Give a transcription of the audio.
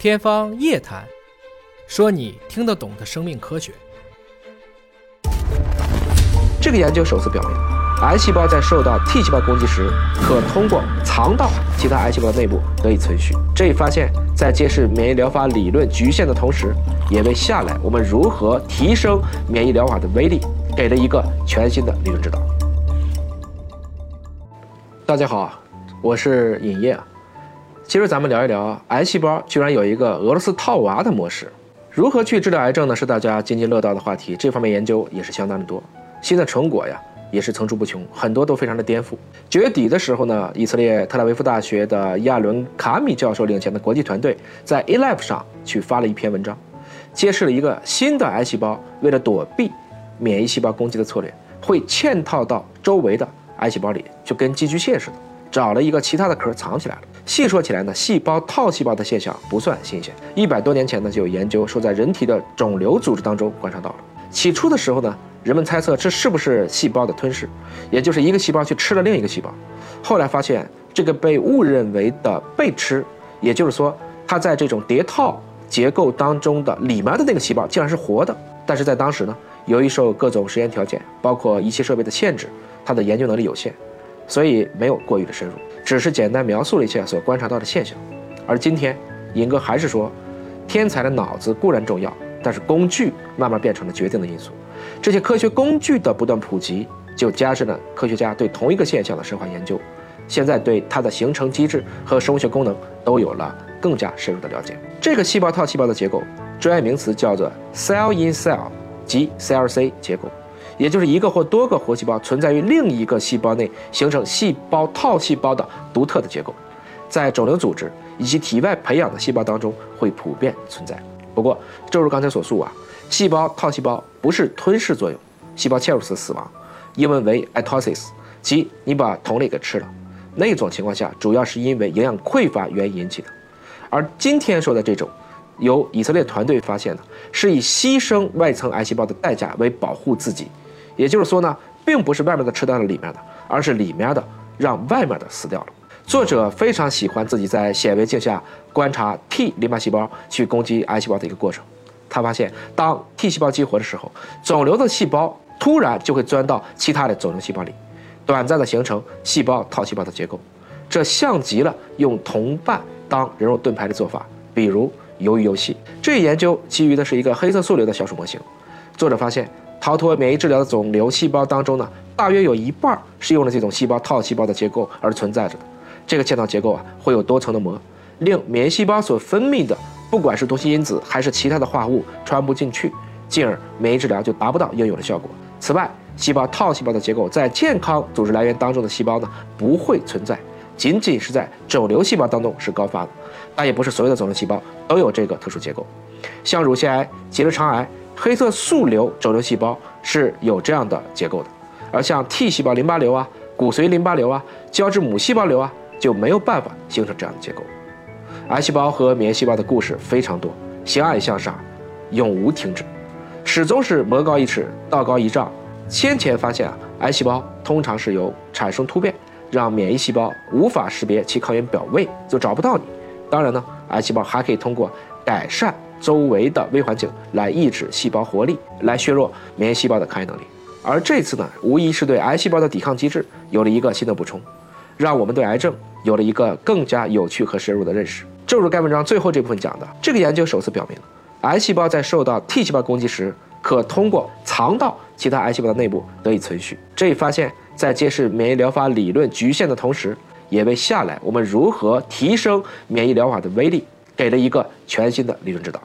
天方夜谭，说你听得懂的生命科学。这个研究首次表明，癌细胞在受到 T 细胞攻击时，可通过藏到其他癌细胞内部得以存续。这一发现，在揭示免疫疗法理论局限的同时，也为下来我们如何提升免疫疗法的威力，给了一个全新的理论指导。大家好，我是尹烨。今儿咱们聊一聊癌细胞居然有一个俄罗斯套娃的模式，如何去治疗癌症呢？是大家津津乐道的话题。这方面研究也是相当的多。新的成果呀，也是层出不穷，很多都非常的颠覆。九月底的时候呢，以色列特拉维夫大学的亚伦卡米教授领衔的国际团队在 eLab 上去发了一篇文章，揭示了一个新的癌细胞为了躲避免疫细胞攻击的策略，会嵌套到周围的癌细胞里，就跟寄居蟹似的，找了一个其他的壳藏起来了。细说起来呢，细胞套细胞的现象不算新鲜，一百多年前呢就有研究说在人体的肿瘤组织当中观察到了。起初的时候呢。人们猜测这是不是细胞的吞噬，也就是一个细胞去吃了另一个细胞。后来发现这个被误认为的被吃，也就是说它在这种叠套结构当中的里面的那个细胞竟然是活的。但是在当时呢，由于受各种实验条件，包括仪器设备的限制，它的研究能力有限，所以没有过于的深入，只是简单描述了一下所观察到的现象。而今天，尹哥还是说，天才的脑子固然重要，但是工具慢慢变成了决定的因素。这些科学工具的不断普及，就加深了科学家对同一个现象的深化研究。现在对它的形成机制和生物学功能都有了更加深入的了解。这个细胞套细胞的结构，专业名词叫做 cell in cell，即 CLC 结构，也就是一个或多个活细胞存在于另一个细胞内，形成细胞套细胞的独特的结构，在肿瘤组织以及体外培养的细胞当中会普遍存在。不过，正如刚才所述啊。细胞套细胞不是吞噬作用，细胞嵌入式死亡，英文为 itosis，即你把同类给吃了。那种情况下，主要是因为营养匮乏原因引起的。而今天说的这种，由以色列团队发现的，是以牺牲外层癌细胞的代价为保护自己。也就是说呢，并不是外面的吃掉了里面的，而是里面的让外面的死掉了。作者非常喜欢自己在显微镜下观察 T 淋巴细胞去攻击癌细胞的一个过程。他发现，当 T 细胞激活的时候，肿瘤的细胞突然就会钻到其他的肿瘤细胞里，短暂的形成细胞套细胞的结构。这像极了用同伴当人肉盾牌的做法，比如鱿鱼游戏。这一研究基于的是一个黑色素瘤的小鼠模型。作者发现，逃脱免疫治疗的肿瘤细胞当中呢，大约有一半是用了这种细胞套细胞的结构而存在着的。这个嵌套结构啊，会有多层的膜，令免疫细胞所分泌的。不管是毒性因子还是其他的化合物穿不进去，进而免疫治疗就达不到应有的效果。此外，细胞套细胞的结构在健康组织来源当中的细胞呢不会存在，仅仅是在肿瘤细胞当中是高发的，但也不是所有的肿瘤细胞都有这个特殊结构。像乳腺癌、结直肠癌、黑色素瘤肿瘤细胞是有这样的结构的，而像 T 细胞淋巴瘤啊、骨髓淋巴瘤啊、胶质母细胞瘤啊就没有办法形成这样的结构。癌细胞和免疫细胞的故事非常多，相爱相杀，永无停止，始终是魔高一尺，道高一丈。先前发现啊，癌细胞通常是由产生突变，让免疫细胞无法识别其抗原表位，就找不到你。当然呢，癌细胞还可以通过改善周围的微环境来抑制细胞活力，来削弱免疫细胞的抗原能力。而这次呢，无疑是对癌细胞的抵抗机制有了一个新的补充，让我们对癌症有了一个更加有趣和深入的认识。正如该文章最后这部分讲的，这个研究首次表明，癌细胞在受到 T 细胞攻击时，可通过藏到其他癌细胞的内部得以存续。这一发现，在揭示免疫疗法理论局限的同时，也为下来我们如何提升免疫疗法的威力，给了一个全新的理论指导。